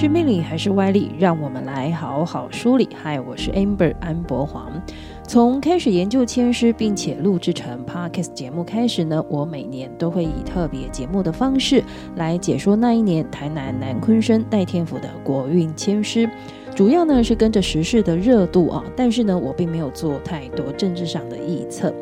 是命理还是歪理？让我们来好好梳理。嗨，我是 Amber 安博黄。从开始研究签诗，并且录制成 Podcast 节目开始呢，我每年都会以特别节目的方式来解说那一年台南南鲲鯓代天府的国运签诗。主要呢是跟着时事的热度啊，但是呢我并没有做太多政治上的预测。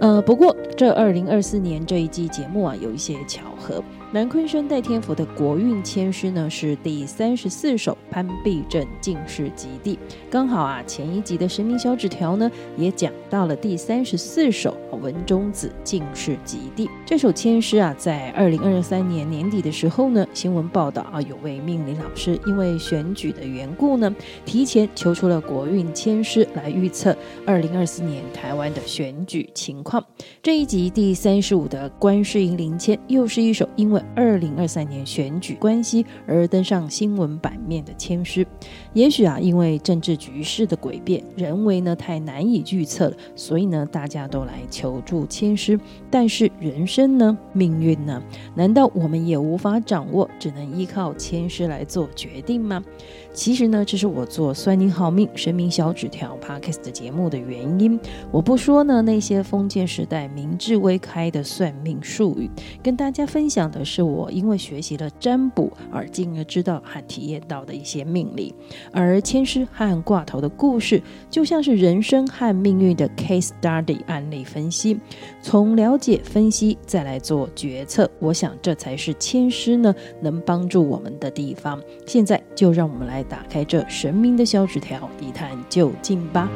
呃，不过这二零二四年这一季节目啊，有一些巧合。南昆生代天府的国运签诗呢，是第三十四首潘必正进士及第，刚好啊，前一集的神明小纸条呢，也讲到了第三十四首文中子进士及第。这首签诗啊，在二零二三年年底的时候呢，新闻报道啊，有位命理老师因为选举的缘故呢，提前求出了国运签诗来预测二零二四年台湾的选举情况。这一集第三十五的观世音灵签，又是一首因为二零二三年选举关系而登上新闻版面的签诗，也许啊，因为政治局势的诡变，人为呢太难以预测了，所以呢，大家都来求助签诗。但是人生呢，命运呢，难道我们也无法掌握，只能依靠签诗来做决定吗？其实呢，这是我做算你好命神明小纸条 Podcast 的节目的原因。我不说呢那些封建时代明智未开的算命术语，跟大家分享的是我因为学习了占卜而进而知道和体验到的一些命理。而签师和卦头的故事，就像是人生和命运的 case study 案例分析，从了解分析再来做决策。我想这才是签师呢能帮助我们的地方。现在就让我们来。打开这神明的小纸条，一探究竟吧。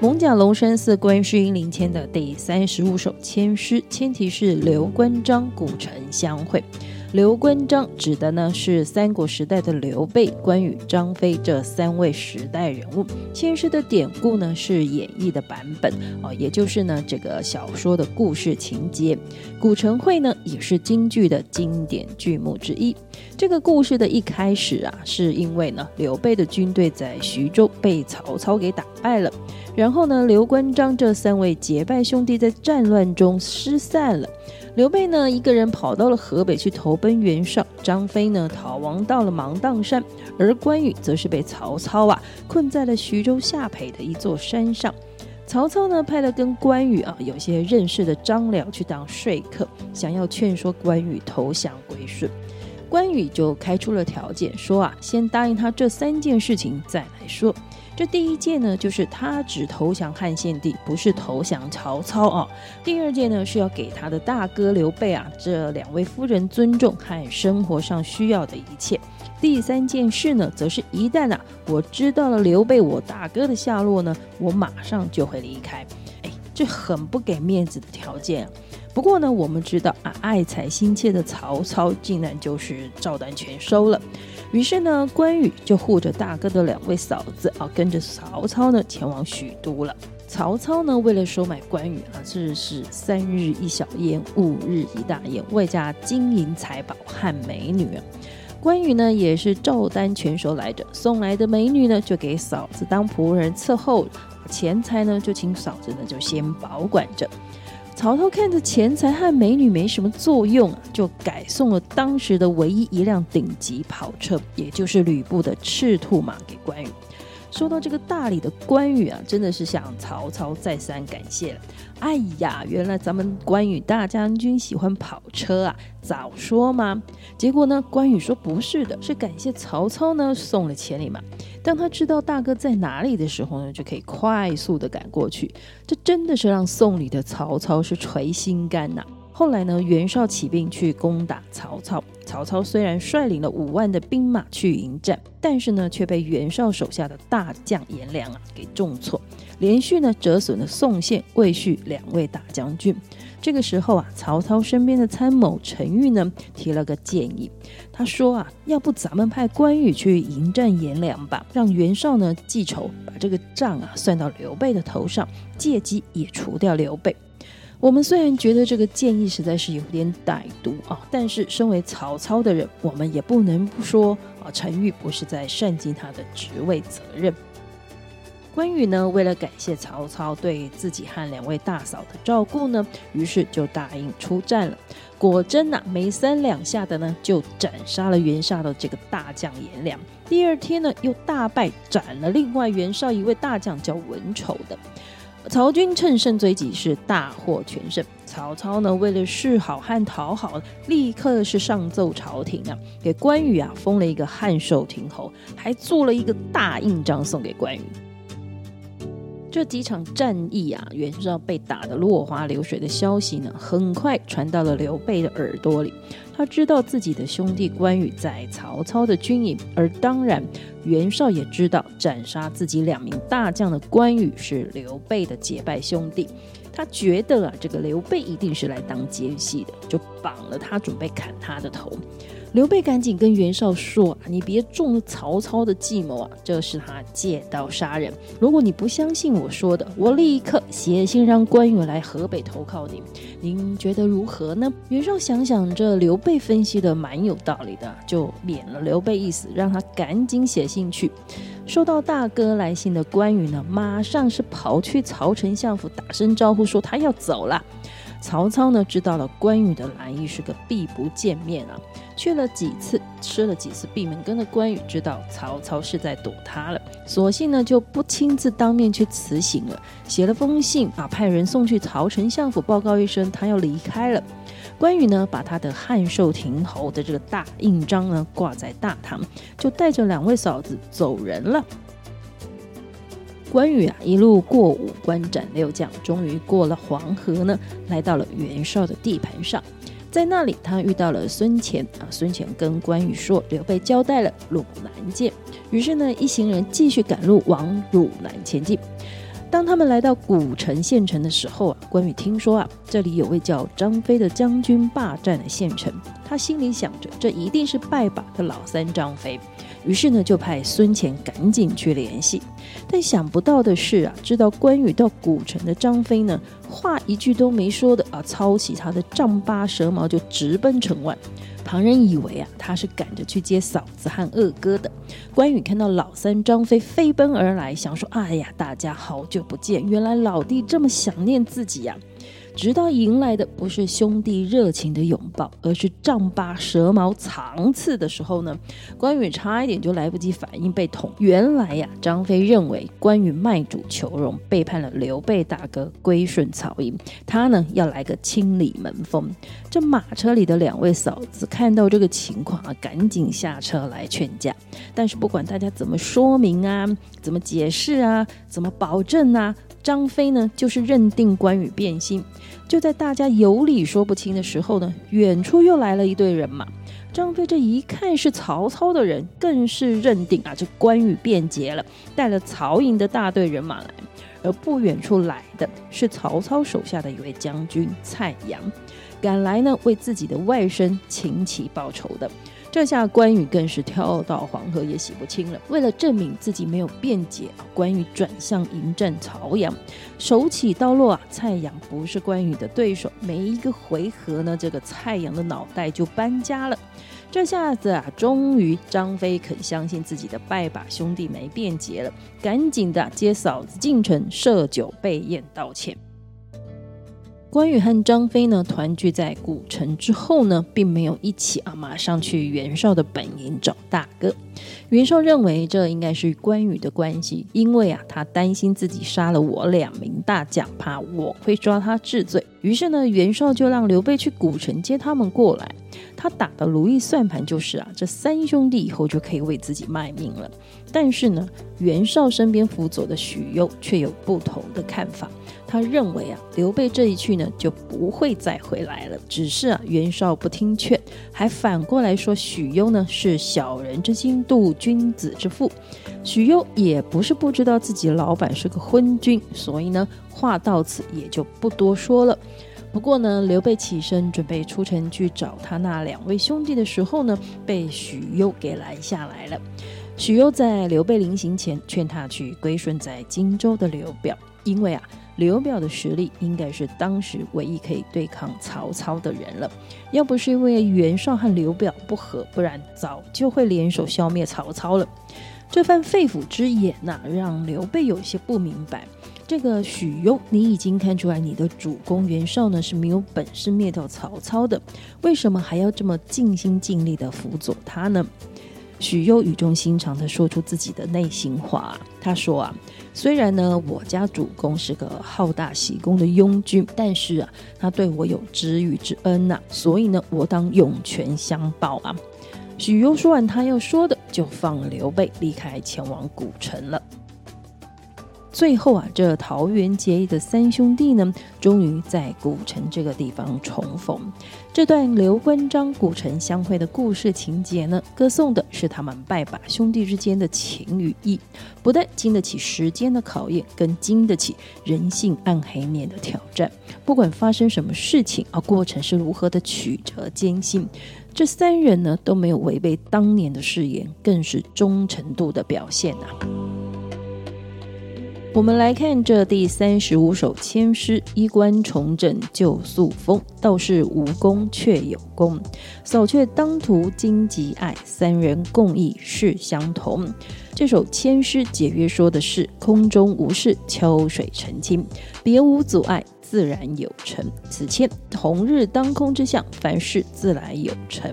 蒙甲龙山寺观世音灵签的第三十五首签诗，签题是刘关张古城相会。刘关张指的呢是三国时代的刘备、关羽、张飞这三位时代人物。签诗的典故呢是演绎的版本哦，也就是呢这个小说的故事情节。古城会呢也是京剧的经典剧目之一。这个故事的一开始啊，是因为呢刘备的军队在徐州被曹操给打败了，然后呢刘关张这三位结拜兄弟在战乱中失散了。刘备呢，一个人跑到了河北去投奔袁绍；张飞呢，逃亡到了芒砀山；而关羽则是被曹操啊困在了徐州下邳的一座山上。曹操呢，派了跟关羽啊有些认识的张辽去当说客，想要劝说关羽投降归顺。关羽就开出了条件，说啊，先答应他这三件事情再来说。这第一件呢，就是他只投降汉献帝，不是投降曹操啊。第二件呢，是要给他的大哥刘备啊这两位夫人尊重和生活上需要的一切。第三件事呢，则是一旦啊我知道了刘备我大哥的下落呢，我马上就会离开。哎，这很不给面子的条件啊。不过呢，我们知道啊，爱才心切的曹操竟然就是照单全收了。于是呢，关羽就护着大哥的两位嫂子啊，跟着曹操呢前往许都了。曹操呢，为了收买关羽啊，这是三日一小宴，五日一大宴，外加金银财宝和美女。关羽呢，也是照单全收来着，送来的美女呢，就给嫂子当仆人伺候，钱财呢，就请嫂子呢就先保管着。曹操看着钱财和美女没什么作用，就改送了当时的唯一一辆顶级跑车，也就是吕布的赤兔马给关羽。说到这个大礼的关羽啊，真的是向曹操再三感谢了。哎呀，原来咱们关羽大将军喜欢跑车啊，早说嘛！结果呢，关羽说不是的，是感谢曹操呢送了千里马。当他知道大哥在哪里的时候呢，就可以快速的赶过去。这真的是让送礼的曹操是捶心肝呐、后来呢，袁绍起兵去攻打曹操。曹操虽然率领了五万的兵马去迎战，但是呢，却被袁绍手下的大将颜良啊给重挫，连续呢折损了宋宪、魏续两位大将军。这个时候啊，曹操身边的参谋陈玉呢提了个建议，他说啊，要不咱们派关羽去迎战颜良吧，让袁绍呢记仇，把这个账啊算到刘备的头上，借机也除掉刘备。我们虽然觉得这个建议实在是有点歹毒啊，但是身为曹操的人，我们也不能不说啊，陈玉不是在善尽他的职位责任。关羽呢，为了感谢曹操对自己和两位大嫂的照顾呢，于是就答应出战了。果真呐、没三两下的呢，就斩杀了袁绍的这个大将颜良。第二天呢，又大败，斩了另外袁绍一位大将叫文丑的。曹军乘胜追击，是大获全胜。曹操呢，为了示好和讨好，立刻是上奏朝廷啊，给关羽啊封了一个汉寿亭侯，还做了一个大印章送给关羽。这几场战役啊，袁绍被打得落花流水的消息呢，很快传到了刘备的耳朵里。他知道自己的兄弟关羽在曹操的军营，而当然，袁绍也知道斩杀自己两名大将的关羽是刘备的结拜兄弟。他觉得啊，这个刘备一定是来当奸细的，就绑了他，准备砍他的头。刘备赶紧跟袁绍说：“你别中了曹操的计谋啊，这是他借刀杀人。如果你不相信我说的，我立刻写信让关羽来河北投靠你。您觉得如何呢？”袁绍想想，这刘备分析的蛮有道理的，就免了刘备意思，让他赶紧写信去。收到大哥来信的关羽呢，马上是跑去曹丞相府打声招呼，说他要走了。曹操呢，知道了关羽的来意是个必不见面啊，去了几次，吃了几次闭门羹的关羽知道曹操是在躲他了，索性呢就不亲自当面去辞行了，写了封信啊，派人送去曹丞相府报告一声他要离开了。关羽呢，把他的汉寿亭侯的这个大印章呢挂在大堂，就带着两位嫂子走人了。关羽啊，一路过五关斩六将，终于过了黄河呢，来到了袁绍的地盘上。在那里，他遇到了孙权啊。孙权跟关羽说：“刘备交代了，鲁南见。”于是呢，一行人继续赶路往鲁南前进。当他们来到古城县城的时候啊，关羽听说啊，这里有位叫张飞的将军霸占了县城，他心里想着，这一定是拜把的老三张飞。于是呢，就派孙干赶紧去联系，但想不到的是啊，知道关羽到古城的张飞呢，话一句都没说的啊，操起他的丈八蛇矛就直奔城外。旁人以为啊，他是赶着去接嫂子和二哥的。关羽看到老三张飞飞奔而来，想说：“哎呀，大家好久不见，原来老弟这么想念自己呀。”直到迎来的不是兄弟热情的拥抱，而是丈八蛇矛长刺的时候呢，关羽差一点就来不及反应，被捅。原来呀，张飞认为关羽卖主求荣，背叛了刘备大哥，归顺曹营，他呢要来个清理门风。这马车里的两位嫂子看到这个情况啊，赶紧下车来劝架。但是不管大家怎么说明啊，怎么解释啊，怎么保证啊。张飞呢，就是认定关羽变心。就在大家有理说不清的时候呢，远处又来了一队人马。张飞这一看是曹操的人，更是认定啊，这关羽变节了，带了曹营的大队人马来。而不远处来的是曹操手下的一位将军蔡阳，赶来呢，为自己的外甥秦琪报仇的。这下关羽更是跳到黄河也洗不清了。为了证明自己没有变节，关羽转向迎战曹阳，手起刀落啊！蔡阳不是关羽的对手，没一个回合呢，这个蔡阳的脑袋就搬家了。这下子啊，终于张飞肯相信自己的拜把兄弟没辩解了，赶紧的接嫂子进城设酒备宴道歉。关羽和张飞呢，团聚在古城之后呢，并没有一起啊，马上去袁绍的本营找大哥。袁绍认为这应该是关羽的关系，因为啊，他担心自己杀了我两名大将，怕我会抓他治罪。于是呢，袁绍就让刘备去古城接他们过来。他打的如意算盘就是啊，这三兄弟以后就可以为自己卖命了。但是呢，袁绍身边辅佐的许攸却有不同的看法。他认为啊，刘备这一去呢，就不会再回来了。只是啊，袁绍不听劝，还反过来说许攸呢是小人之心度君子之腹。许攸也不是不知道自己老板是个昏君，所以呢，话到此也就不多说了。不过呢，刘备起身准备出城去找他那两位兄弟的时候呢，被许攸给拦下来了。许攸在刘备临行前劝他去归顺在荆州的刘表，因为啊。刘表的实力应该是当时唯一可以对抗曹操的人了。要不是因为袁绍和刘表不和，不然早就会联手消灭曹操了。这番肺腑之言呐、让刘备有些不明白。这个许攸，你已经看出来你的主公袁绍呢是没有本事灭掉曹操的，为什么还要这么尽心尽力的辅佐他呢？许攸语重心长的说出自己的内心话，他说啊，虽然呢我家主公是个好大喜功的庸君，但是啊他对我有知遇之恩呐、所以呢我当涌泉相报啊。许攸说完他要说的，就放刘备离开，前往古城了。最后啊，这桃园结义的三兄弟呢，终于在古城这个地方重逢。这段刘关张古城相会的故事情节呢，歌颂的是他们拜把兄弟之间的情与义，不但经得起时间的考验，更经得起人性暗黑面的挑战。不管发生什么事情啊，过程是如何的曲折艰辛，这三人呢都没有违背当年的誓言，更是忠诚度的表现、啊。我们来看这第三十五首签诗：衣冠重整旧素风，道是无功却有功。扫却当涂荆棘碍，三人共议事相同。这首签诗简约说的是空中无事，秋水澄清，别无阻碍，自然有成。此签同日当空之象，凡事自来有成。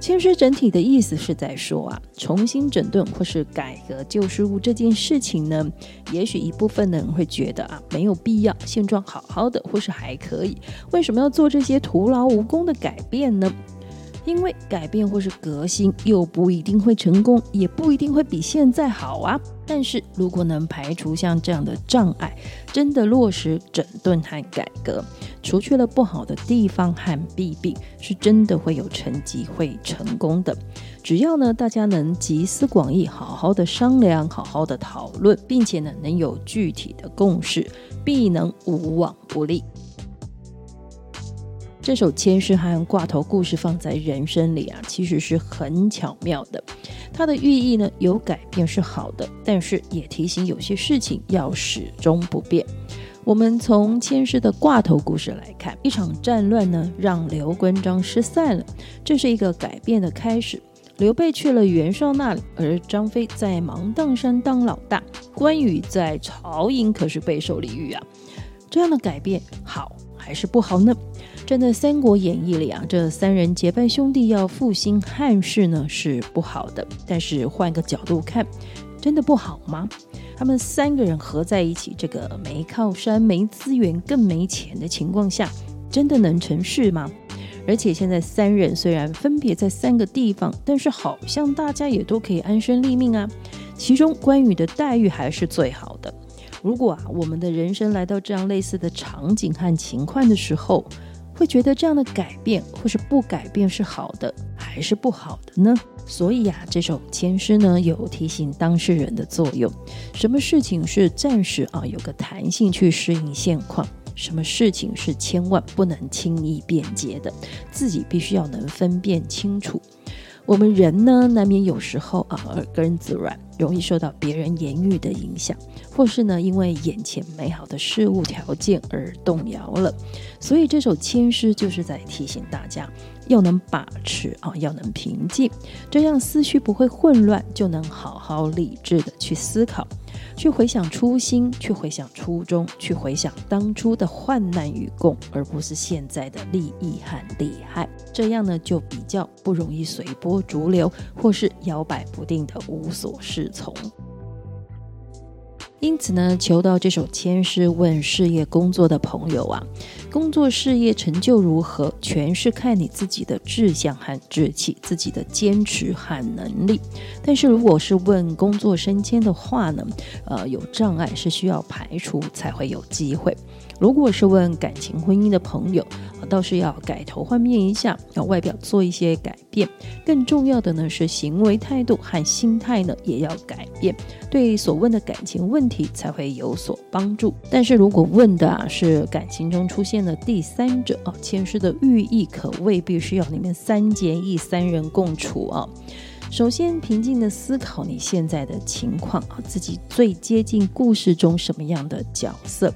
签诗整体的意思是在说啊，重新整顿或是改革旧事物这件事情呢，也许一部分的人会觉得啊，没有必要，现状好好的或是还可以，为什么要做这些徒劳无功的改变呢？因为改变或是革新又不一定会成功，也不一定会比现在好啊。但是如果能排除像这样的障碍，真的落实整顿和改革，除去了不好的地方和弊病，是真的会有成绩、会成功的。只要呢，大家能集思广益，好好的商量，好好的讨论，并且呢，能有具体的共识，必能无往不利。这首千诗和挂头故事放在人生里啊，其实是很巧妙的。它的寓意呢，有改变是好的，但是也提醒有些事情要始终不变。我们从千师的挂头故事来看，一场战乱呢，让刘关张失散了，这是一个改变的开始。刘备去了袁绍那里，而张飞在芒砀山当老大，关羽在曹营可是备受礼遇啊。这样的改变好还是不好呢？站在《三国演义》里啊，这三人结拜兄弟要复兴汉室呢，是不好的。但是换个角度看，真的不好吗？他们三个人合在一起，这个没靠山、没资源、更没钱的情况下，真的能成事吗？而且现在三人虽然分别在三个地方，但是好像大家也都可以安身立命啊。其中关羽的待遇还是最好的。如果啊，我们的人生来到这样类似的场景和情况的时候，会觉得这样的改变或是不改变是好的还是不好的呢？所以呀、啊，这首签诗呢有提醒当事人的作用。什么事情是暂时啊有个弹性去适应现况？什么事情是千万不能轻易辩解的？自己必须要能分辨清楚。我们人呢，难免有时候啊耳根子软，容易受到别人言语的影响，或是呢因为眼前美好的事物条件而动摇了。所以这首千诗就是在提醒大家，要能把持啊，要能平静，这样思绪不会混乱，就能好好理智的去思考。去回想初心，去回想初衷，去回想当初的患难与共，而不是现在的利益和利害。这样呢，就比较不容易随波逐流，或是摇摆不定的无所适从。因此呢，求到这首千诗，问事业工作的朋友啊，工作事业成就如何，全是看你自己的志向和志气，自己的坚持和能力。但是如果是问工作升迁的话呢，呃，有障碍是需要排除才会有机会。如果是问感情婚姻的朋友啊，倒是要改头换面一下，要外表做一些改变。更重要的呢是行为态度和心态呢也要改变，对所问的感情问题才会有所帮助。但是如果问的啊是感情中出现了第三者啊，前世的寓意可未必是要你们三结义、三人共处啊。首先平静的思考你现在的情况啊，自己最接近故事中什么样的角色？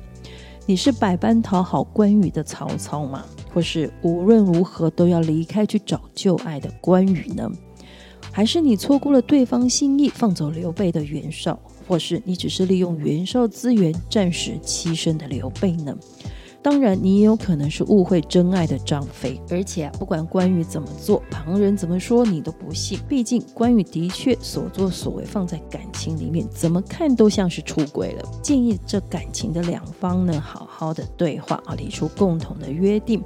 你是百般讨好关羽的曹操吗？或是无论如何都要离开去找旧爱的关羽呢？还是你错过了对方心意，放走刘备的袁绍，或是你只是利用袁绍资源，暂时栖身的刘备呢？当然，你也有可能是误会真爱的张飞，而且啊，不管关羽怎么做，旁人怎么说，你都不信。毕竟关羽的确所作所为放在感情里面，怎么看都像是出轨了。建议这感情的两方呢，好好的对话啊，提出共同的约定，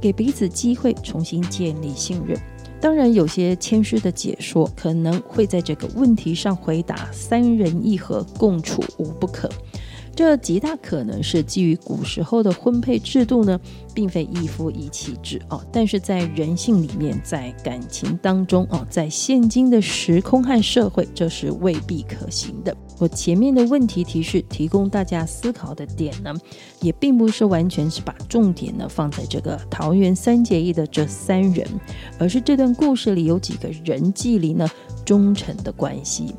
给彼此机会重新建立信任。当然，有些谦虚的解说可能会在这个问题上回答三人一合，共处无不可。这极大可能是基于古时候的婚配制度呢，并非一夫一妻制哦。但是在人性里面，在感情当中哦，在现今的时空和社会，这是未必可行的。我前面的问题提示提供大家思考的点呢，也并不是完全是把重点呢放在这个桃园三结义的这三人，而是这段故事里有几个人际里呢忠诚的关系。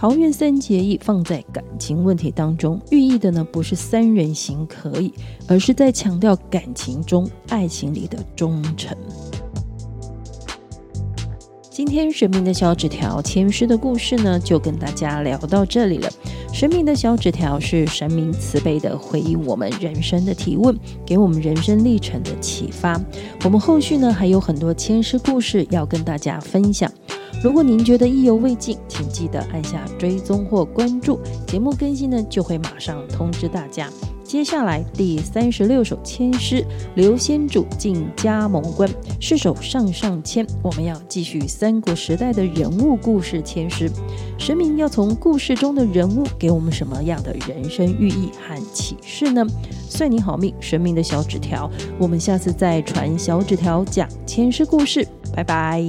桃园三结义放在感情问题当中，寓意的呢不是三人行可以，而是在强调感情中、爱情里的忠诚。今天神明的小纸条签诗的故事呢，就跟大家聊到这里了。神明的小纸条是神明慈悲的回应我们人生的提问，给我们人生历程的启发。我们后续呢还有很多签诗故事要跟大家分享。如果您觉得意犹未尽，请记得按下追踪或关注，节目更新呢就会马上通知大家。接下来第三十六首签诗，刘先主进加盟关，是首上上签。我们要继续三国时代的人物故事签诗，神明要从故事中的人物给我们什么样的人生寓意和启示呢？算你好命，神明的小纸条，我们下次再传小纸条讲签诗故事，拜拜。